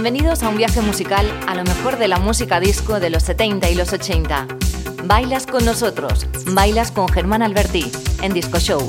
Bienvenidos a un viaje musical a lo mejor de la música disco de los 70 y los 80. Bailas con nosotros, bailas con Germán Alberti en Disco Show.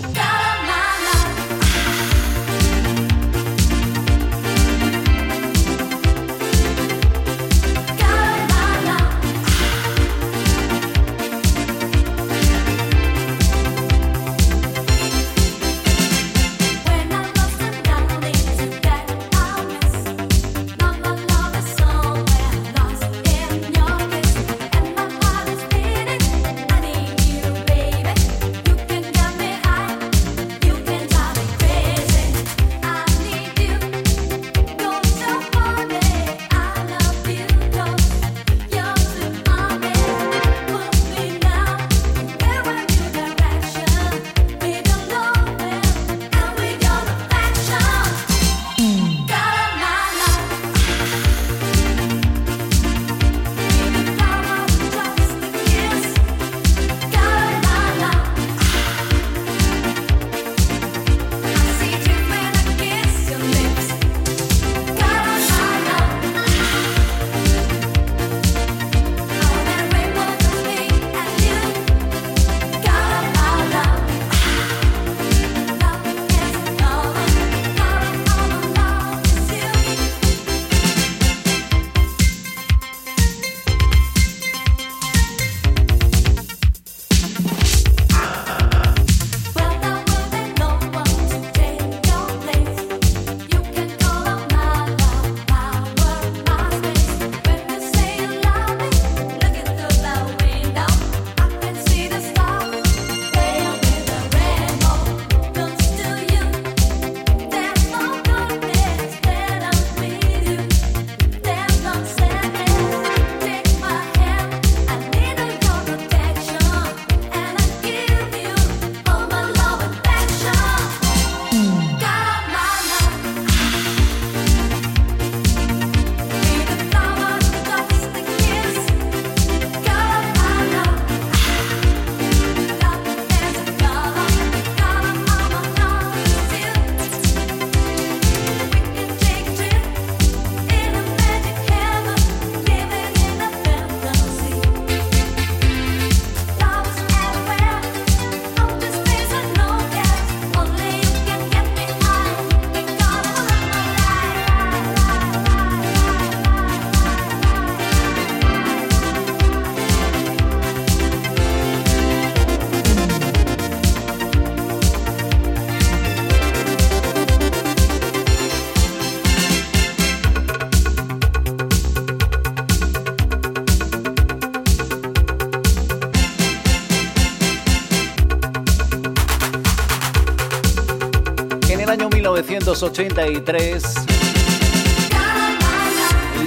1983,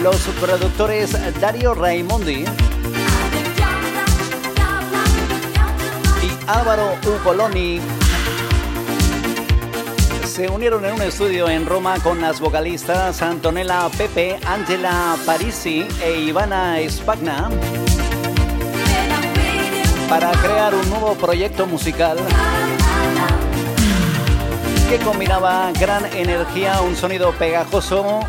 los productores Dario Raimondi y Álvaro Ugoloni se unieron en un estudio en Roma con las vocalistas Antonella Pepe, Angela Parisi e Ivana Spagna para crear un nuevo proyecto musical que combinaba gran energía, un sonido pegajoso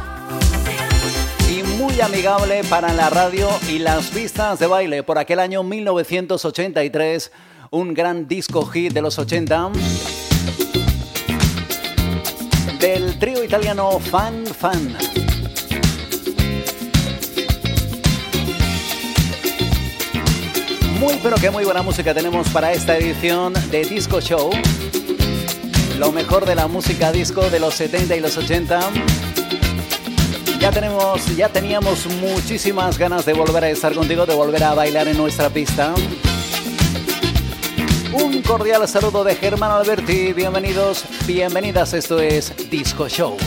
y muy amigable para la radio y las pistas de baile. Por aquel año 1983, un gran disco hit de los 80 del trío italiano Fan Fan. Muy pero que muy buena música tenemos para esta edición de Disco Show lo mejor de la música disco de los 70 y los 80. Ya tenemos, ya teníamos muchísimas ganas de volver a estar contigo, de volver a bailar en nuestra pista. Un cordial saludo de Germán Alberti, bienvenidos, bienvenidas, esto es Disco Show.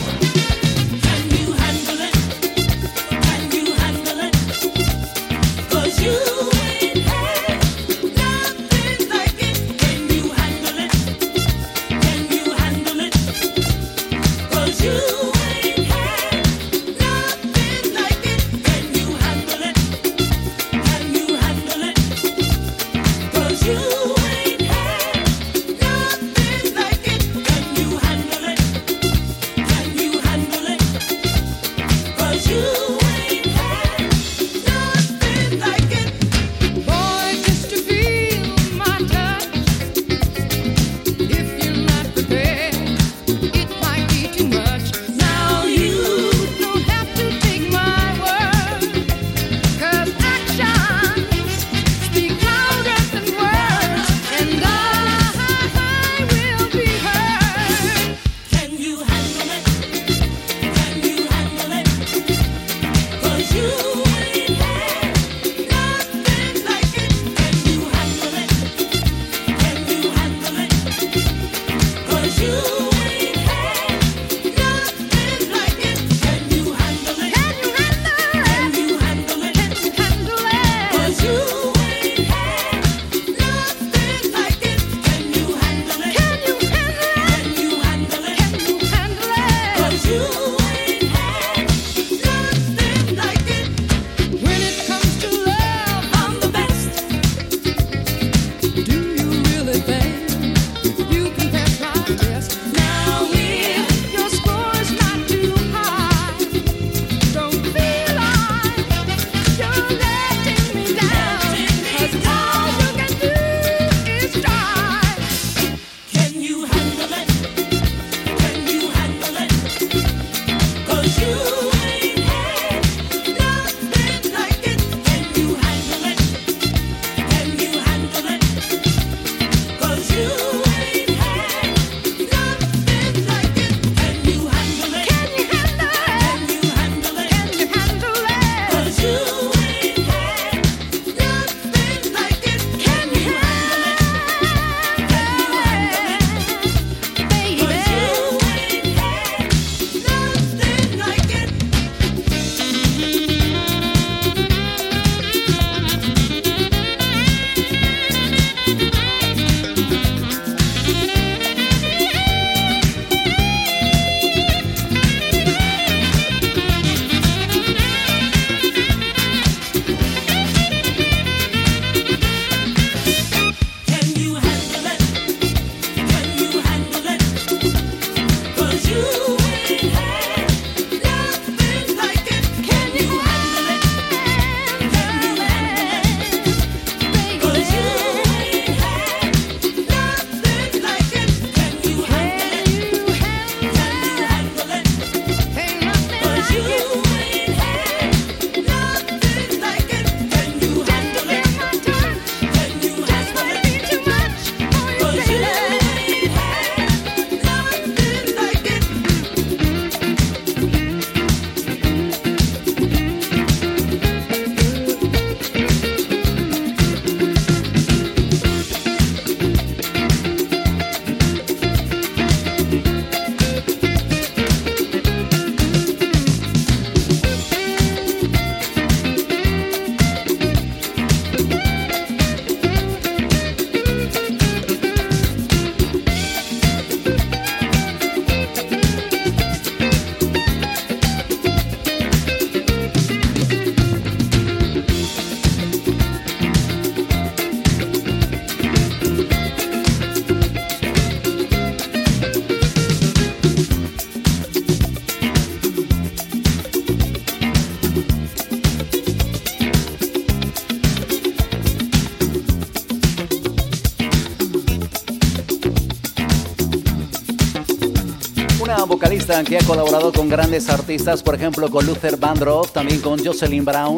Que ha colaborado con grandes artistas, por ejemplo con Luther Vandross, también con Jocelyn Brown.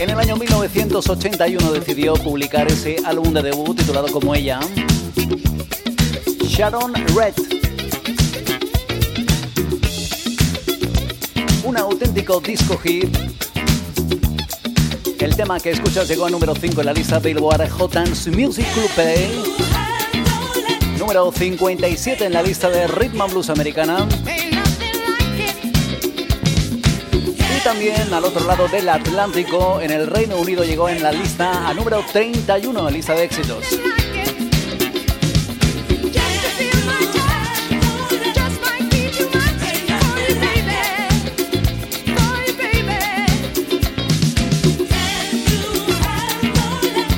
En el año 1981 decidió publicar ese álbum de debut titulado como ella, Sharon Red. Un auténtico disco hit. El tema que escuchas llegó a número 5 en la lista Billboard Dance Music Club número 57 en la lista de Rhythm Blues americana. Y también al otro lado del Atlántico, en el Reino Unido, llegó en la lista a número 31 en la lista de éxitos.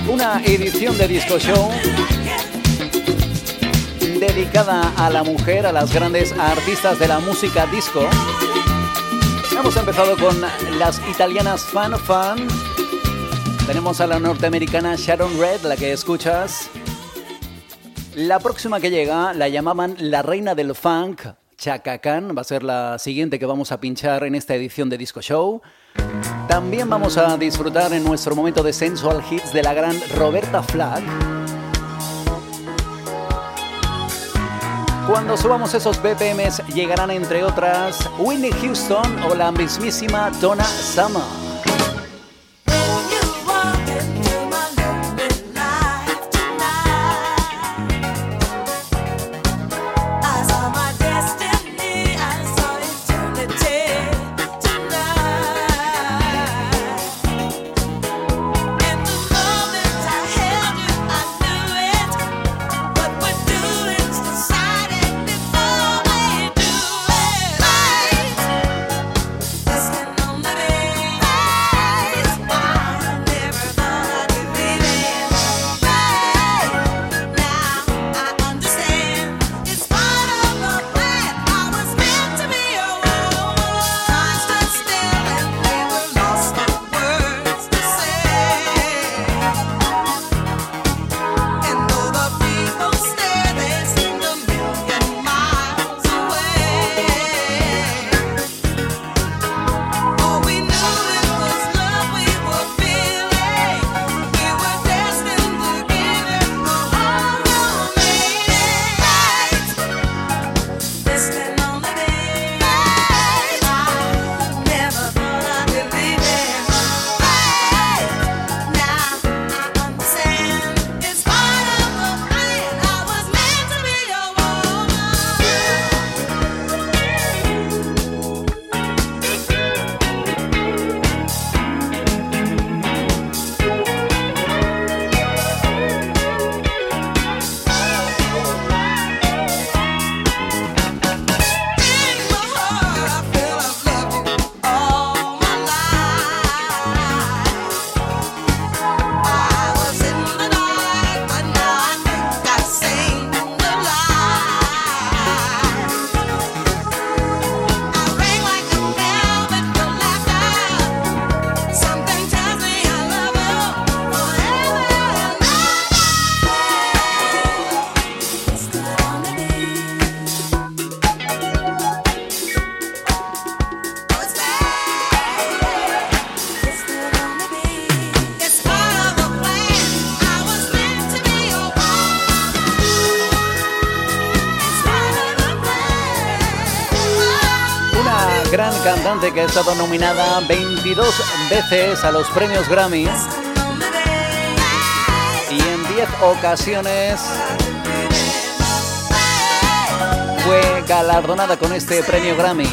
Una edición de Disco Show dedicada a la mujer, a las grandes artistas de la música disco. Hemos empezado con las italianas Fan Fan. Tenemos a la norteamericana Sharon Red, la que escuchas. La próxima que llega la llamaban la reina del funk, Chaka Khan. Va a ser la siguiente que vamos a pinchar en esta edición de Disco Show. También vamos a disfrutar en nuestro momento de Sensual Hits de la gran Roberta Flack. Cuando subamos esos BPMs llegarán entre otras Whitney Houston o la mismísima Donna Summer. Que ha estado nominada 22 veces a los premios Grammy y en 10 ocasiones fue galardonada con este premio Grammy.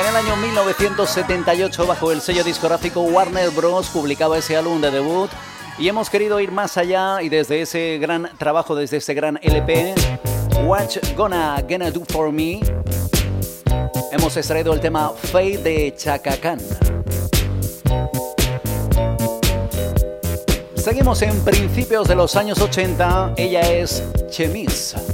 En el año 1978, bajo el sello discográfico Warner Bros., publicaba ese álbum de debut y hemos querido ir más allá y desde ese gran trabajo, desde ese gran LP, What Gonna Gonna Do For Me, hemos extraído el tema Fade de Chaka Khan. Seguimos en principios de los años 80, ella es Chemise.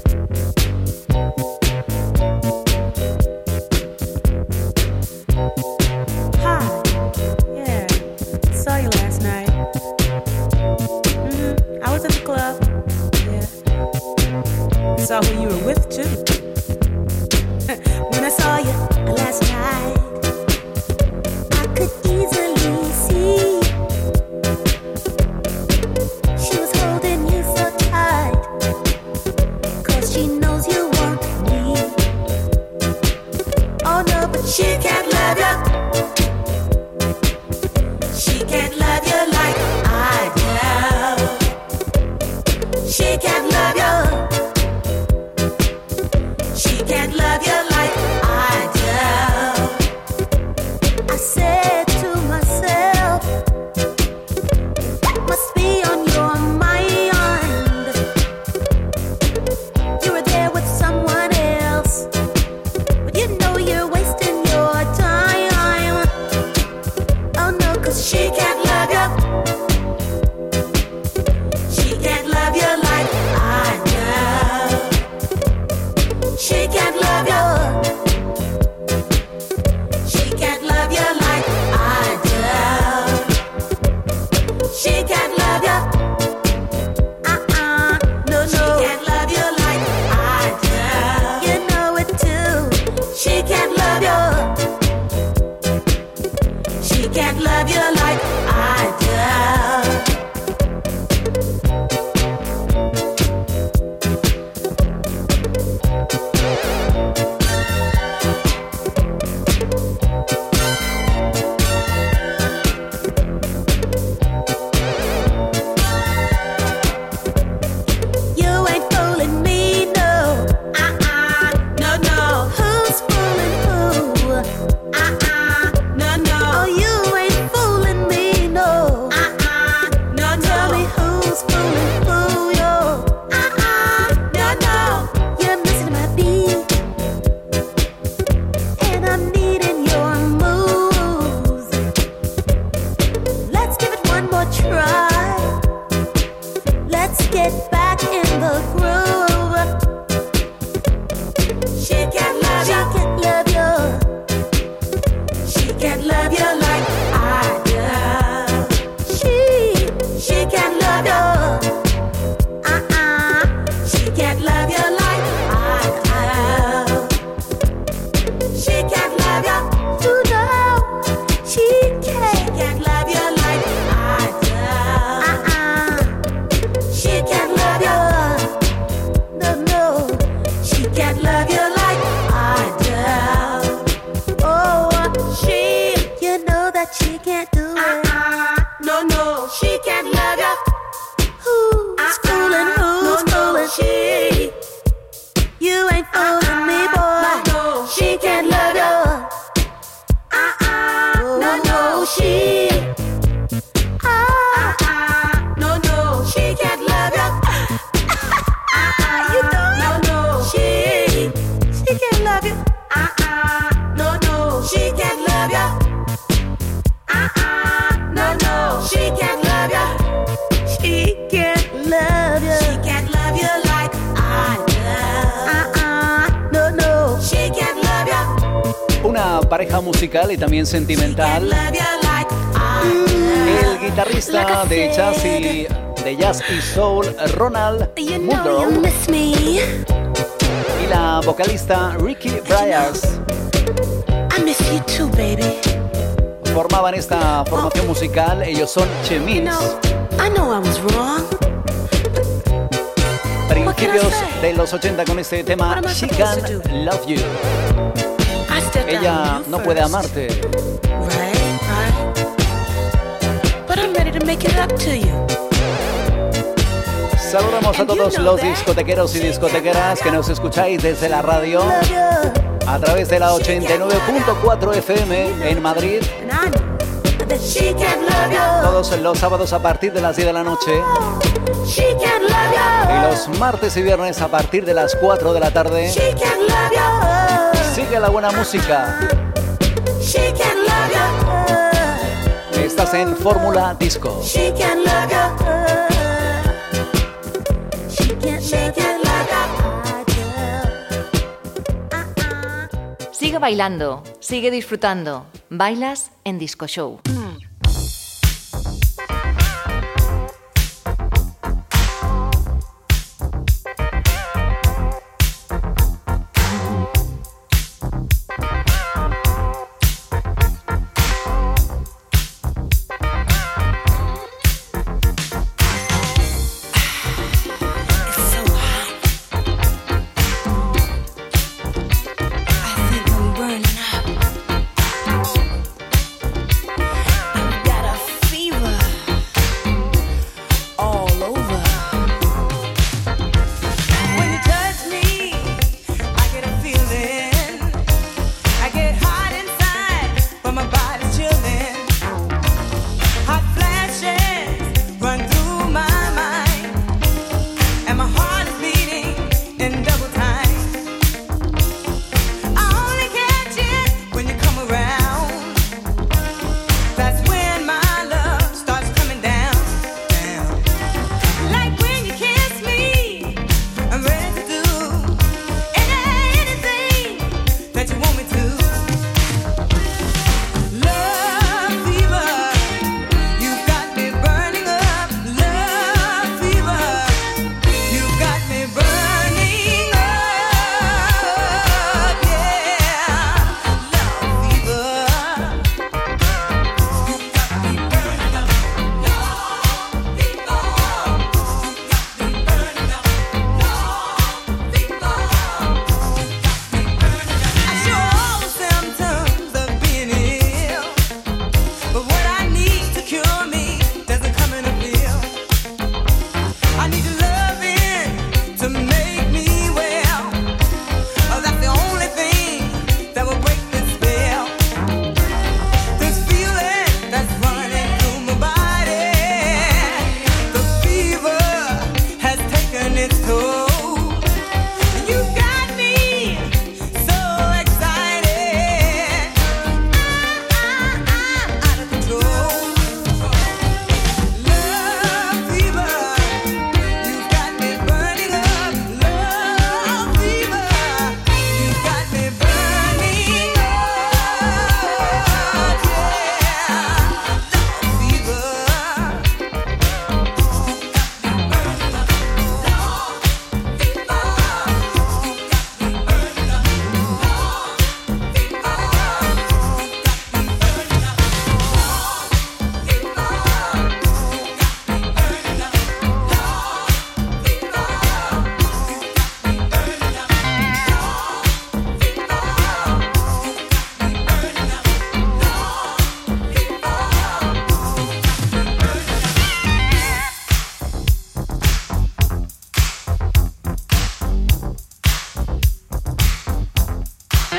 Y soul Ronald Muldrow y la vocalista Ricky Bryars. I miss you too, baby. Formaban esta formación musical, ellos son Chemins. I know I was wrong. Principios de los 80 con este tema She Can Love You. Ella no puede amarte. Right, right. But I'm ready to make it up to you. Saludamos a todos los discotequeros y discotequeras que nos escucháis desde la radio a través de la 89.4 FM en Madrid. Todos los sábados a partir de las 10 de la noche. Y los martes y viernes a partir de las 4 de la tarde. Sigue la buena música. Estás en Fórmula Disco. Sigue bailando, sigue disfrutando. Bailas en Disco Show.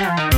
Yeah.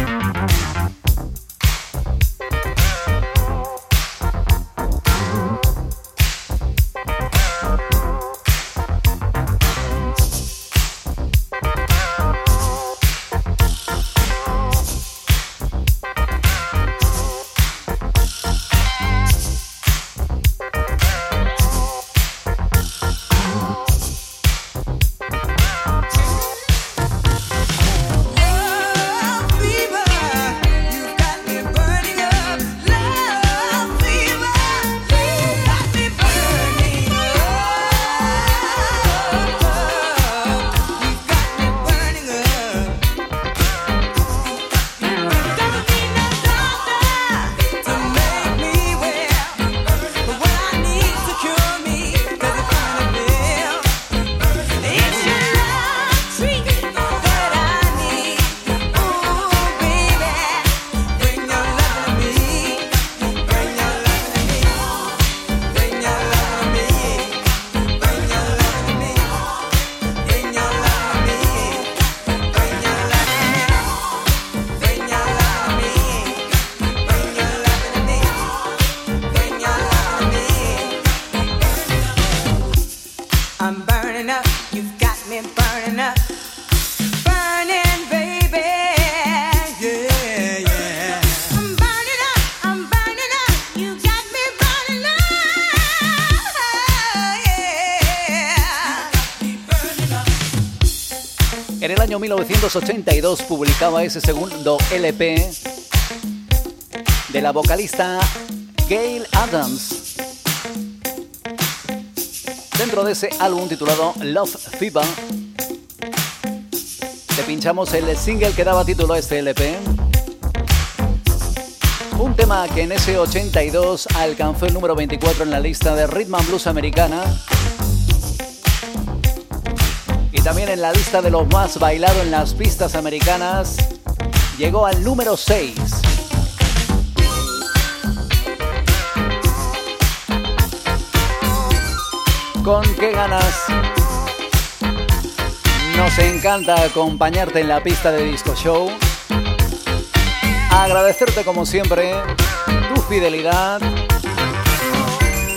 1982 publicaba ese segundo LP de la vocalista Gail Adams. Dentro de ese álbum titulado Love Fever, te pinchamos el single que daba título a este LP. Un tema que en ese 82 alcanzó el número 24 en la lista de Rhythm and Blues americana también en la lista de los más bailados en las pistas americanas, llegó al número 6. ¿Con qué ganas? Nos encanta acompañarte en la pista de Disco Show. Agradecerte como siempre tu fidelidad,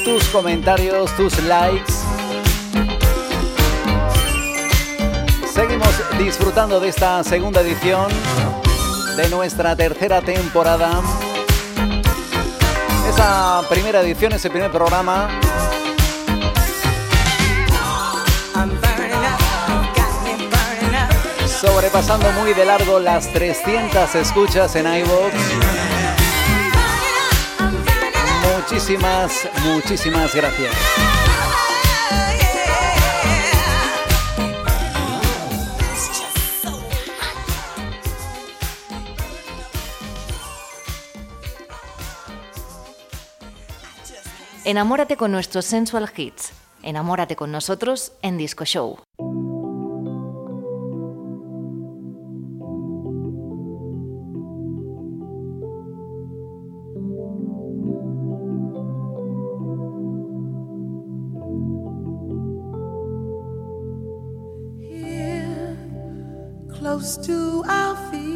tus comentarios, tus likes disfrutando de esta segunda edición de nuestra tercera temporada. Esa primera edición, ese primer programa. Sobrepasando muy de largo las 300 escuchas en iVoox. Muchísimas, muchísimas gracias. Enamórate con nuestros sensual hits. Enamórate con nosotros en Disco Show. close to our And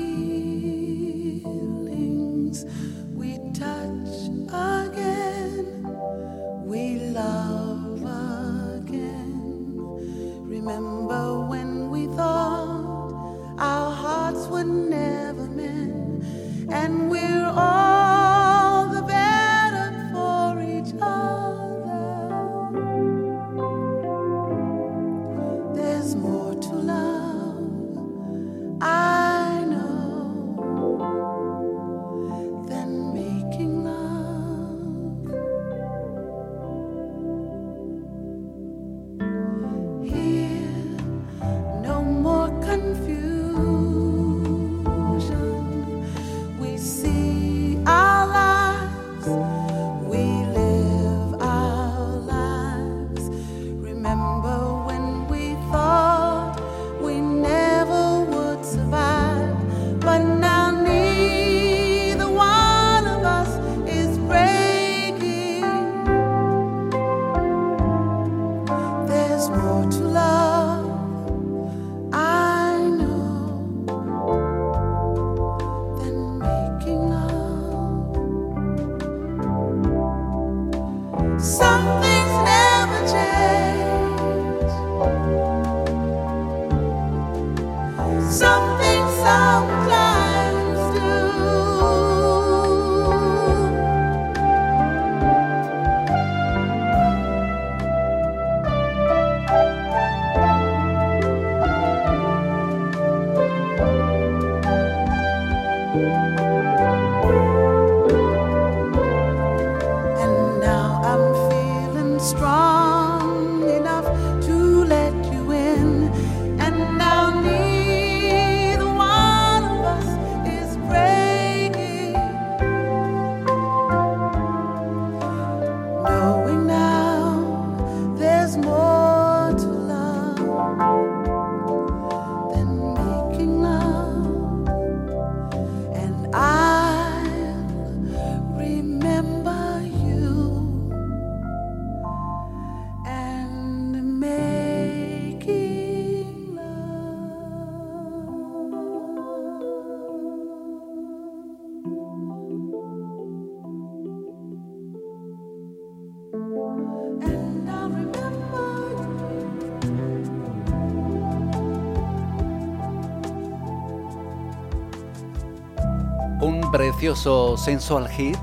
precioso sensual hit,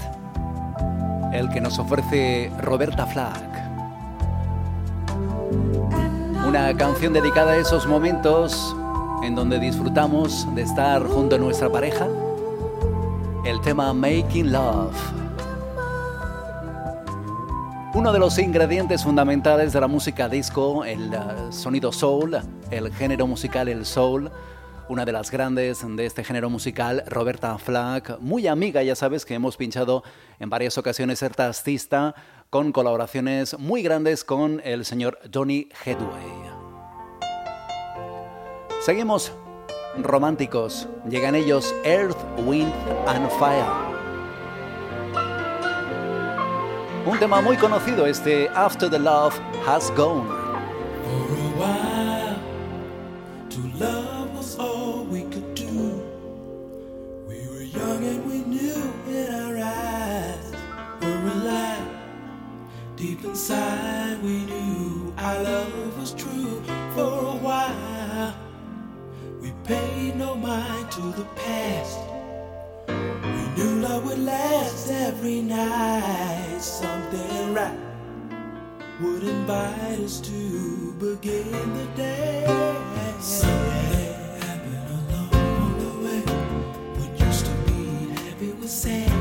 el que nos ofrece Roberta Flack. Una canción dedicada a esos momentos en donde disfrutamos de estar junto a nuestra pareja. El tema Making Love. Uno de los ingredientes fundamentales de la música disco, el uh, sonido soul, el género musical el soul, una de las grandes de este género musical, Roberta Flack, muy amiga, ya sabes que hemos pinchado en varias ocasiones esta artista con colaboraciones muy grandes con el señor Johnny Headway. Seguimos románticos, llegan ellos Earth, Wind and Fire. Un tema muy conocido, este After the Love Has Gone. Inside we knew our love was true for a while. We paid no mind to the past. We knew love would last every night. Something right would invite us to begin the day. Something happened along the way. What used to be happy was sad.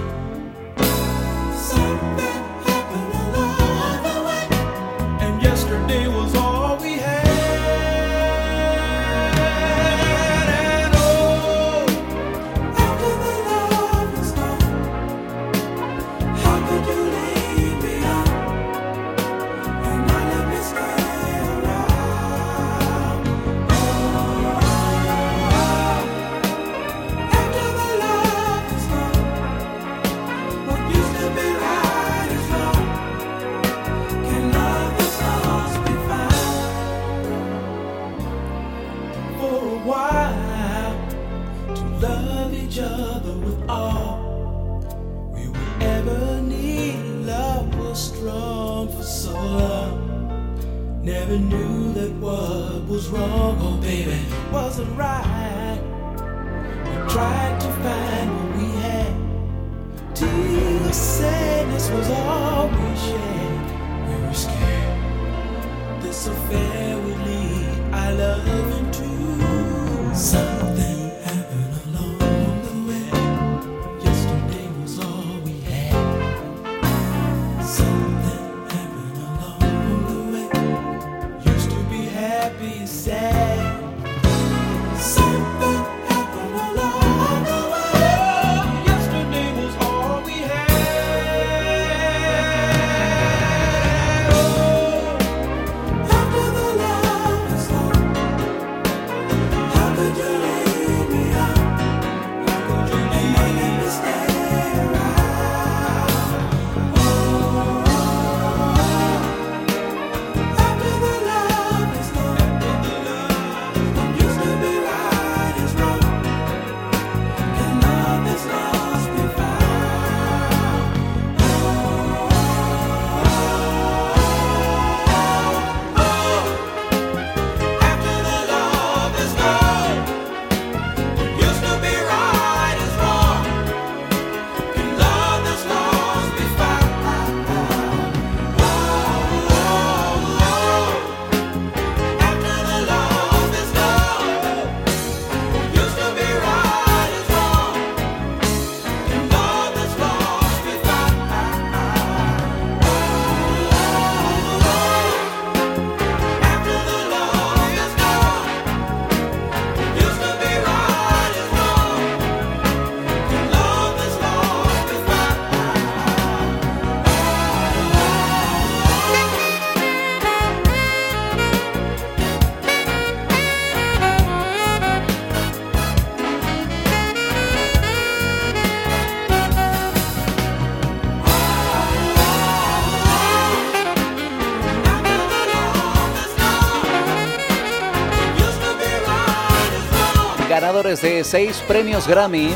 Ganadores de seis premios Grammy.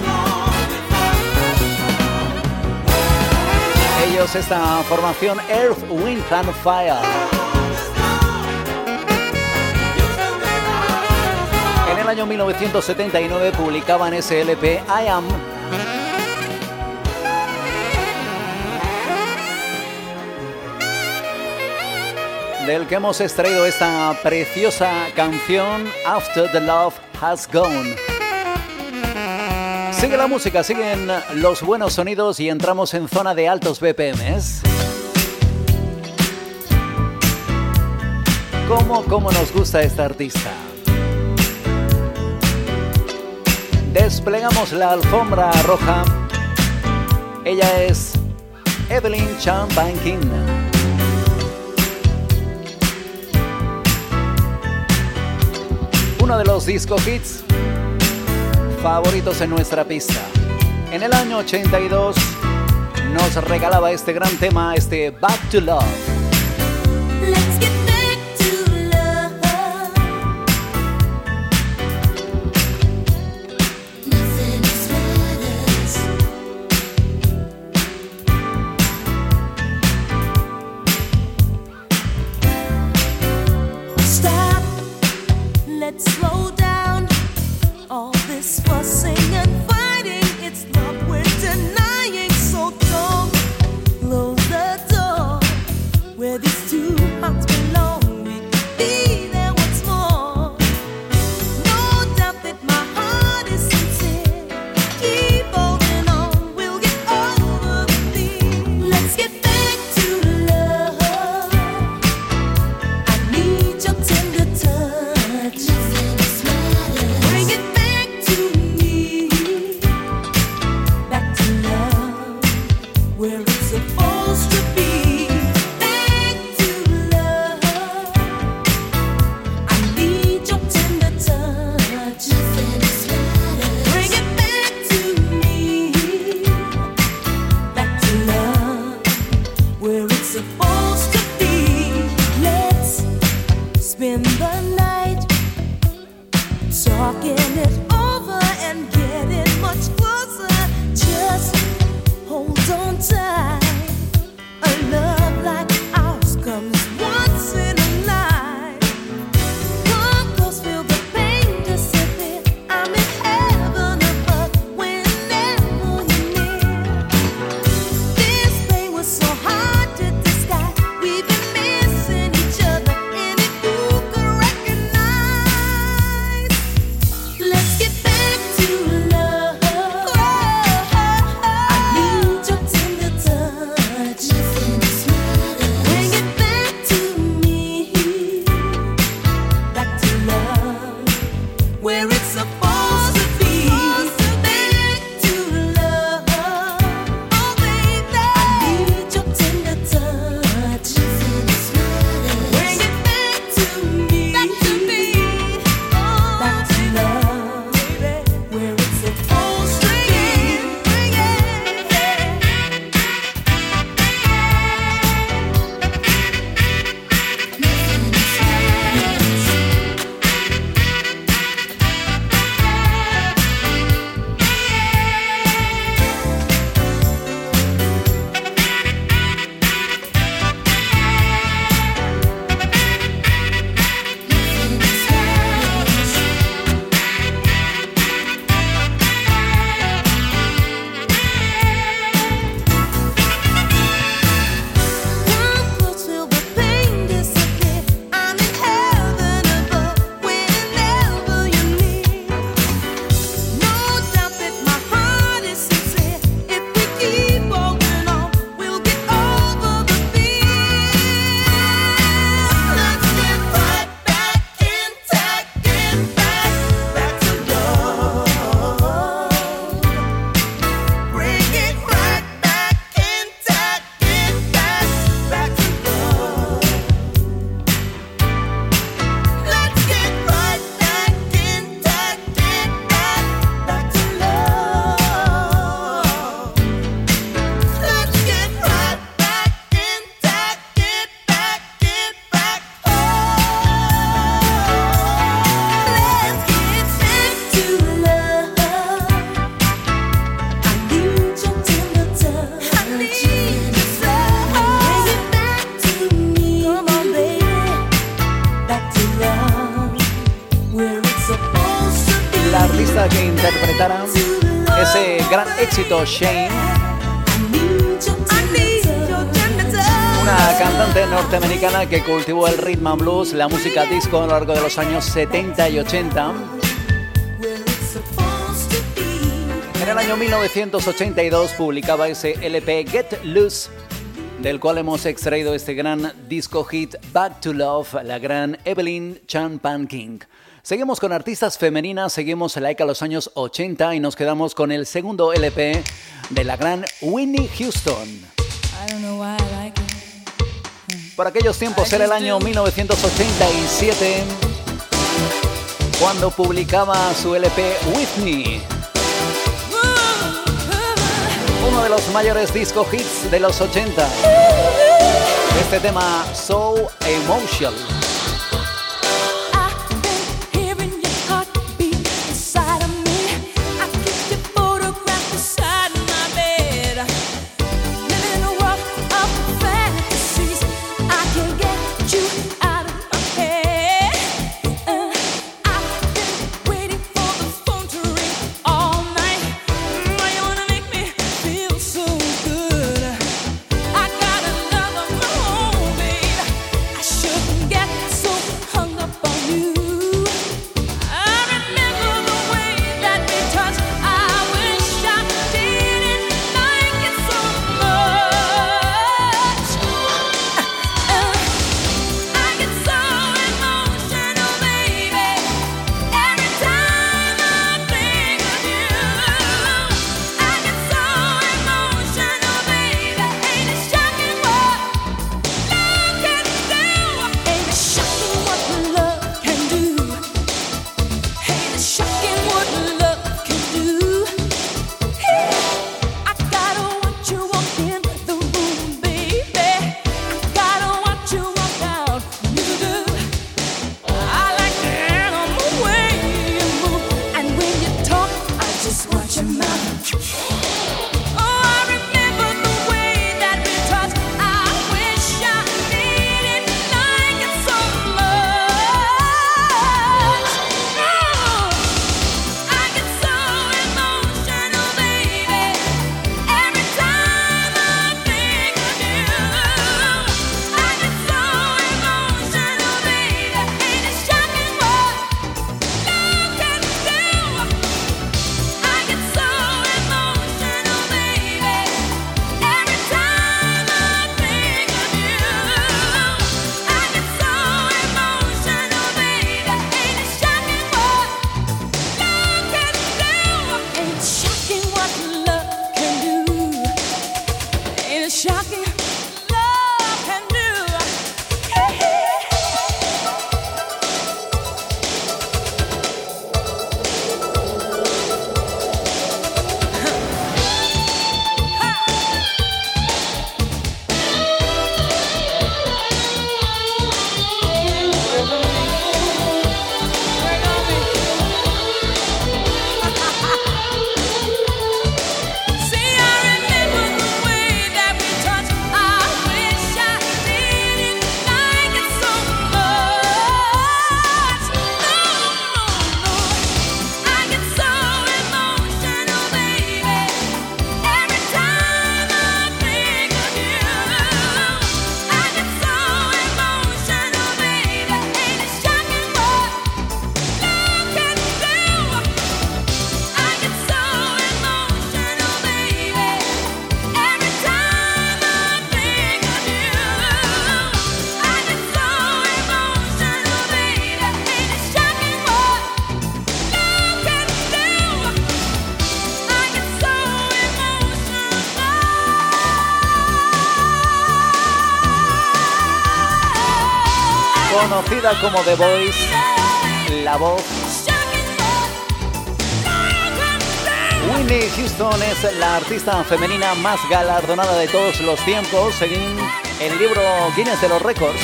Ellos esta formación Earth, Wind and Fire. En el año 1979 publicaban ese LP I Am del que hemos extraído esta preciosa canción After the Love Has Gone. Sigue la música, siguen los buenos sonidos y entramos en zona de altos BPMs. ¿Cómo, cómo nos gusta esta artista? Desplegamos la alfombra roja. Ella es Evelyn Chan Banking. Uno de los disco hits favoritos en nuestra pista. En el año 82 nos regalaba este gran tema, este Back to Love. Shane. Una cantante norteamericana que cultivó el rhythm and blues, la música disco a lo largo de los años 70 y 80. En el año 1982 publicaba ese LP Get Loose, del cual hemos extraído este gran disco hit Back to Love, la gran Evelyn Chan King. Seguimos con artistas femeninas, seguimos la ECA los años 80 y nos quedamos con el segundo LP de la gran Winnie Houston. Por aquellos tiempos era el año 1987 cuando publicaba su LP Whitney. Uno de los mayores disco hits de los 80. Este tema So Emotional. Como The Voice, la voz. Winnie Houston es la artista femenina más galardonada de todos los tiempos, según el libro Guinness de los Récords.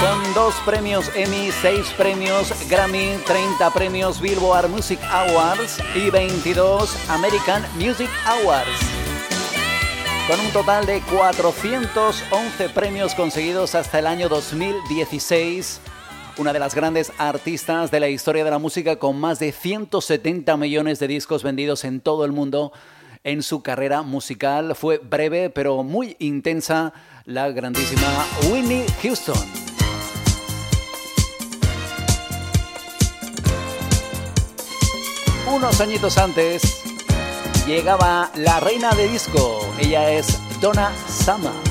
Con dos premios Emmy, seis premios Grammy, 30 premios Billboard Music Awards y 22 American Music Awards con un total de 411 premios conseguidos hasta el año 2016. Una de las grandes artistas de la historia de la música con más de 170 millones de discos vendidos en todo el mundo en su carrera musical. Fue breve pero muy intensa la grandísima Winnie Houston. Unos añitos antes llegaba la reina de disco. Ella es Donna Summer.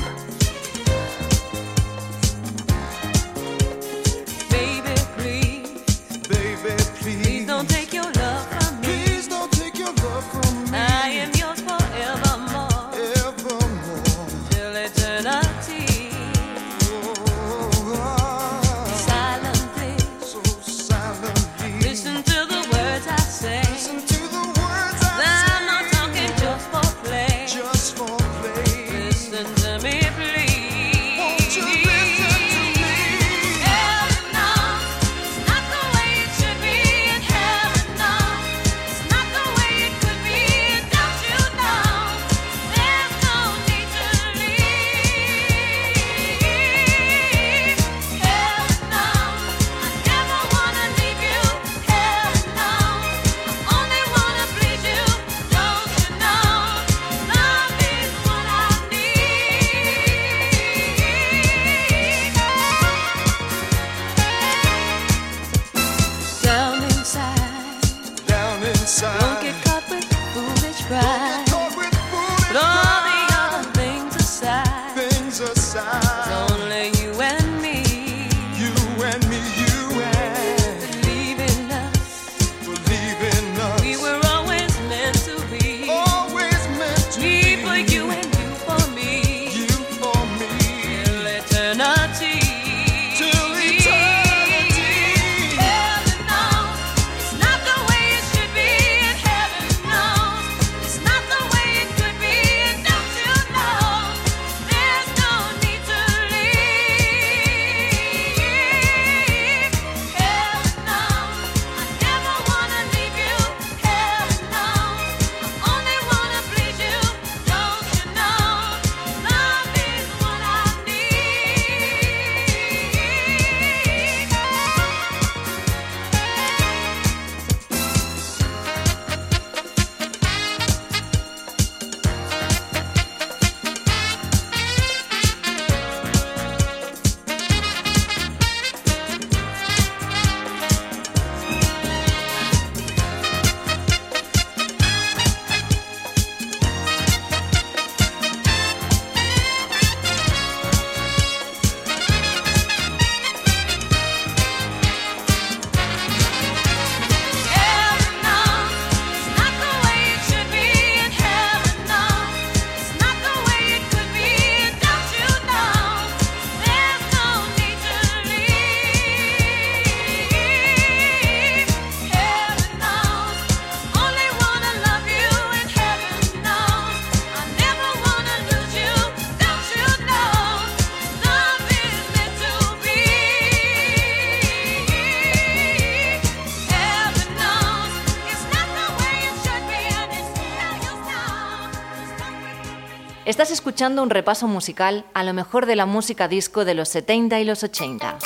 Escuchando un repaso musical a lo mejor de la música disco de los 70 y los 80.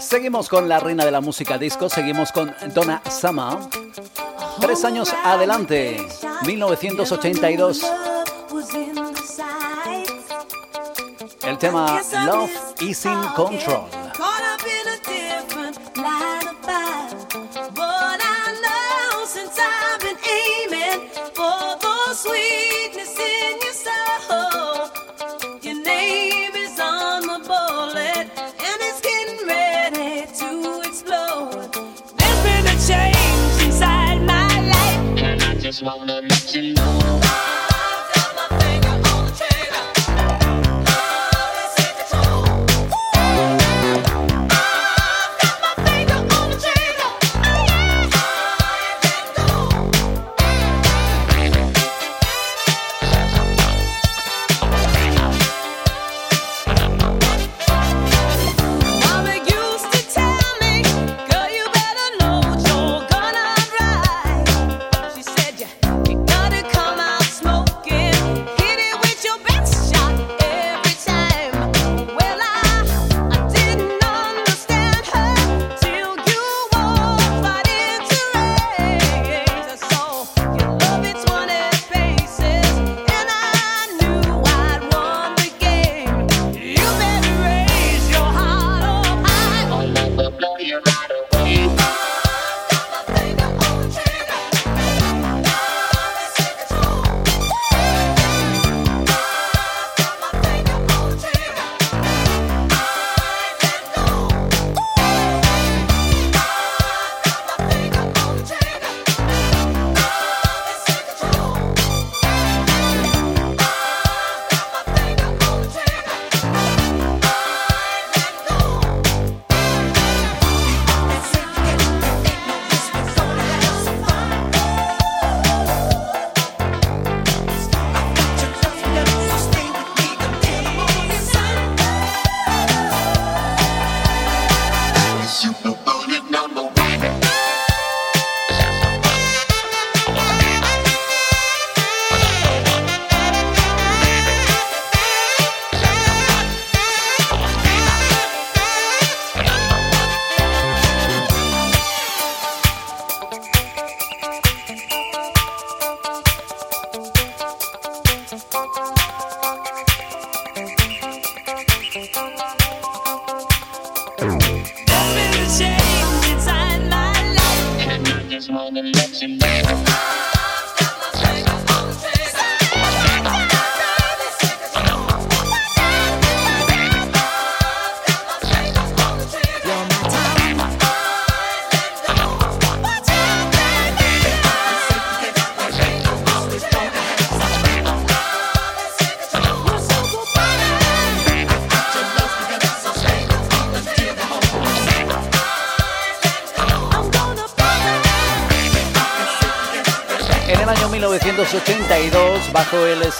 Seguimos con la reina de la música disco, seguimos con Donna Summer. Tres años adelante, 1982. El tema Love is in Control. Swallow.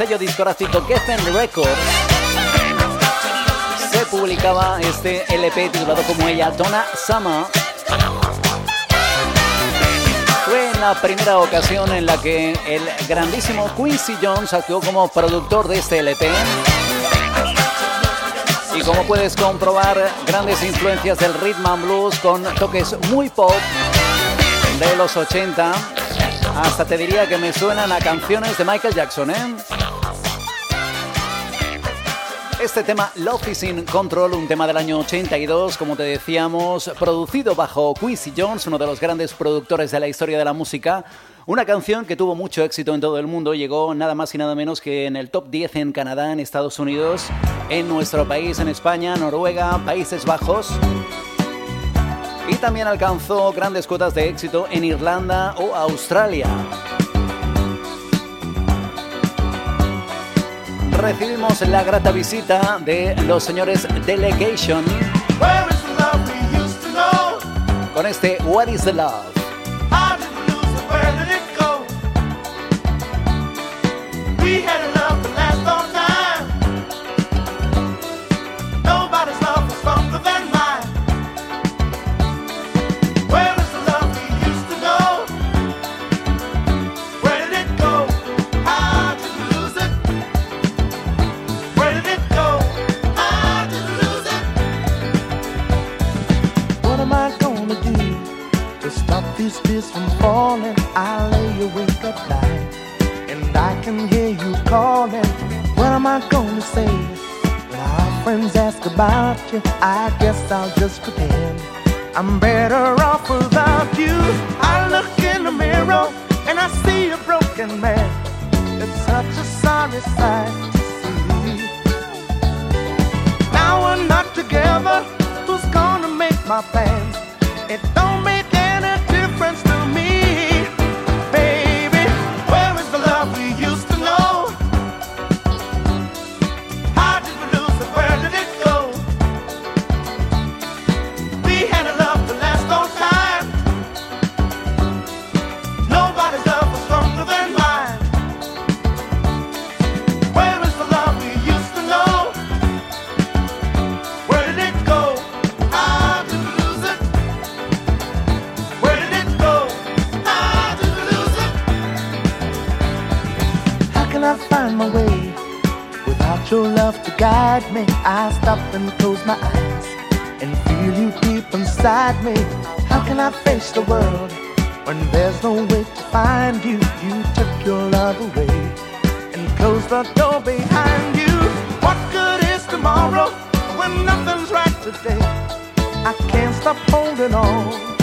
Sello discográfico Geffen Records, se publicaba este LP titulado como ella, Donna Summer. Fue la primera ocasión en la que el grandísimo Quincy Jones actuó como productor de este LP. Y como puedes comprobar, grandes influencias del rhythm and blues con toques muy pop de los 80 hasta te diría que me suenan a canciones de Michael Jackson, ¿eh? Este tema, Love is in Control, un tema del año 82, como te decíamos, producido bajo Quincy Jones, uno de los grandes productores de la historia de la música. Una canción que tuvo mucho éxito en todo el mundo, llegó nada más y nada menos que en el top 10 en Canadá, en Estados Unidos, en nuestro país, en España, Noruega, Países Bajos y también alcanzó grandes cuotas de éxito en Irlanda o Australia. Recibimos la grata visita de los señores Delegation con este What is the Love. About you, I guess I'll just pretend I'm better off without you. I look in the mirror and I see a broken man. It's such a sorry sight to see. Now we're not together. Who's gonna make my plans? It don't me. How can I face the world when there's no way to find you? You took your love away and closed the door behind you. What good is tomorrow when nothing's right today? I can't stop holding on.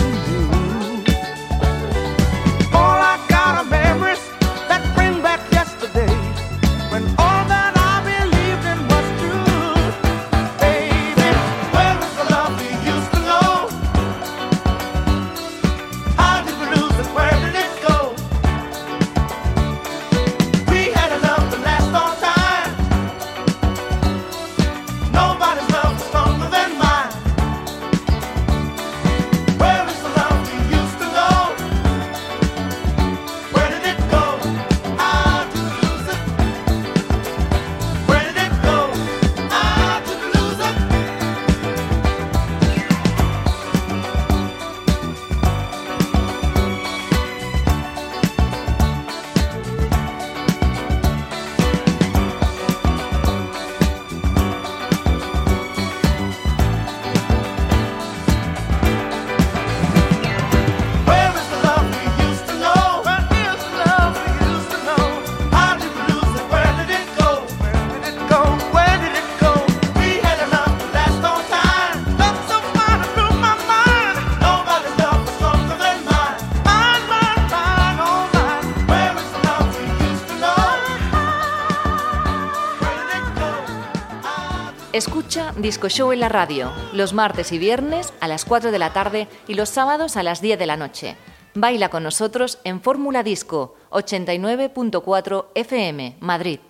Disco Show en la radio, los martes y viernes a las 4 de la tarde y los sábados a las 10 de la noche. Baila con nosotros en Fórmula Disco 89.4 FM, Madrid.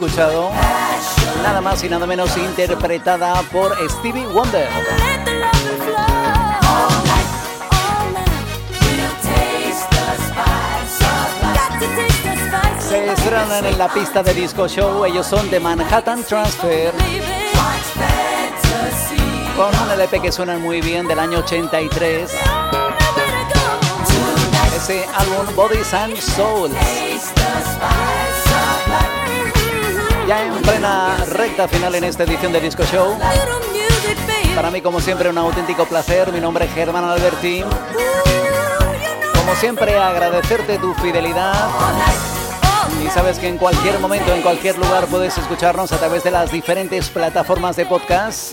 Escuchado, nada más y nada menos interpretada por Stevie Wonder. Se estrenan en la pista de disco show, ellos son de Manhattan Transfer. Con un LP que suena muy bien del año 83. Ese álbum Bodies and Souls. Ya en plena recta final en esta edición de Disco Show. Para mí, como siempre, un auténtico placer. Mi nombre es Germán Albertín. Como siempre, agradecerte tu fidelidad. Y sabes que en cualquier momento, en cualquier lugar, puedes escucharnos a través de las diferentes plataformas de podcast.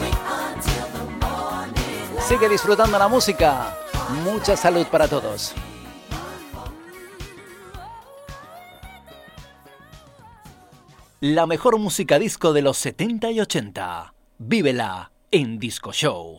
Sigue disfrutando la música. Mucha salud para todos. La mejor música disco de los 70 y 80. Vívela en Disco Show.